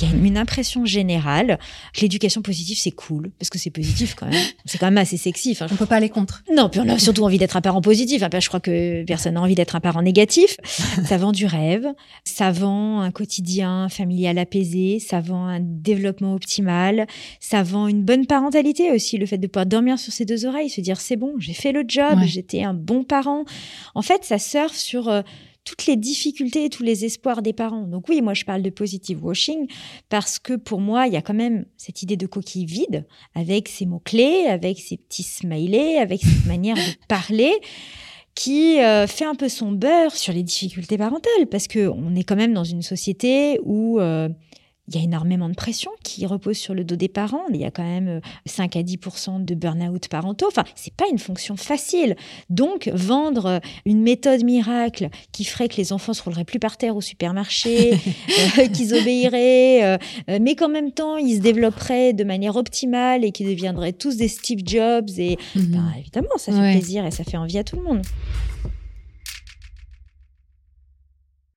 il y a une impression générale que l'éducation positive, c'est cool, parce que c'est positif quand même. C'est quand même assez sexy. Enfin, on peut pas aller contre. Non, puis on a surtout envie d'être un parent positif. Enfin, je crois que personne n'a envie d'être un parent négatif. Ça vend du rêve, ça vend un quotidien familial apaisé, ça vend un développement optimal, ça vend une bonne parentalité aussi, le fait de pouvoir dormir sur ses deux oreilles, se dire c'est bon, j'ai fait le job, j'étais un bon parent. En fait, ça surfe sur... Euh, toutes les difficultés et tous les espoirs des parents. Donc oui, moi je parle de positive washing parce que pour moi, il y a quand même cette idée de coquille vide avec ses mots-clés, avec ses petits smileys, avec cette manière de parler qui euh, fait un peu son beurre sur les difficultés parentales parce que on est quand même dans une société où euh, il y a énormément de pression qui repose sur le dos des parents. Il y a quand même 5 euh, à 10% de burn-out parentaux. Enfin, c'est pas une fonction facile. Donc, vendre euh, une méthode miracle qui ferait que les enfants se rouleraient plus par terre au supermarché, euh, qu'ils obéiraient, mais qu'en même temps, ils se développeraient de manière optimale et qu'ils deviendraient tous des Steve Jobs. Et mhm. ben, évidemment, ça fait plaisir et ça fait envie à tout le monde.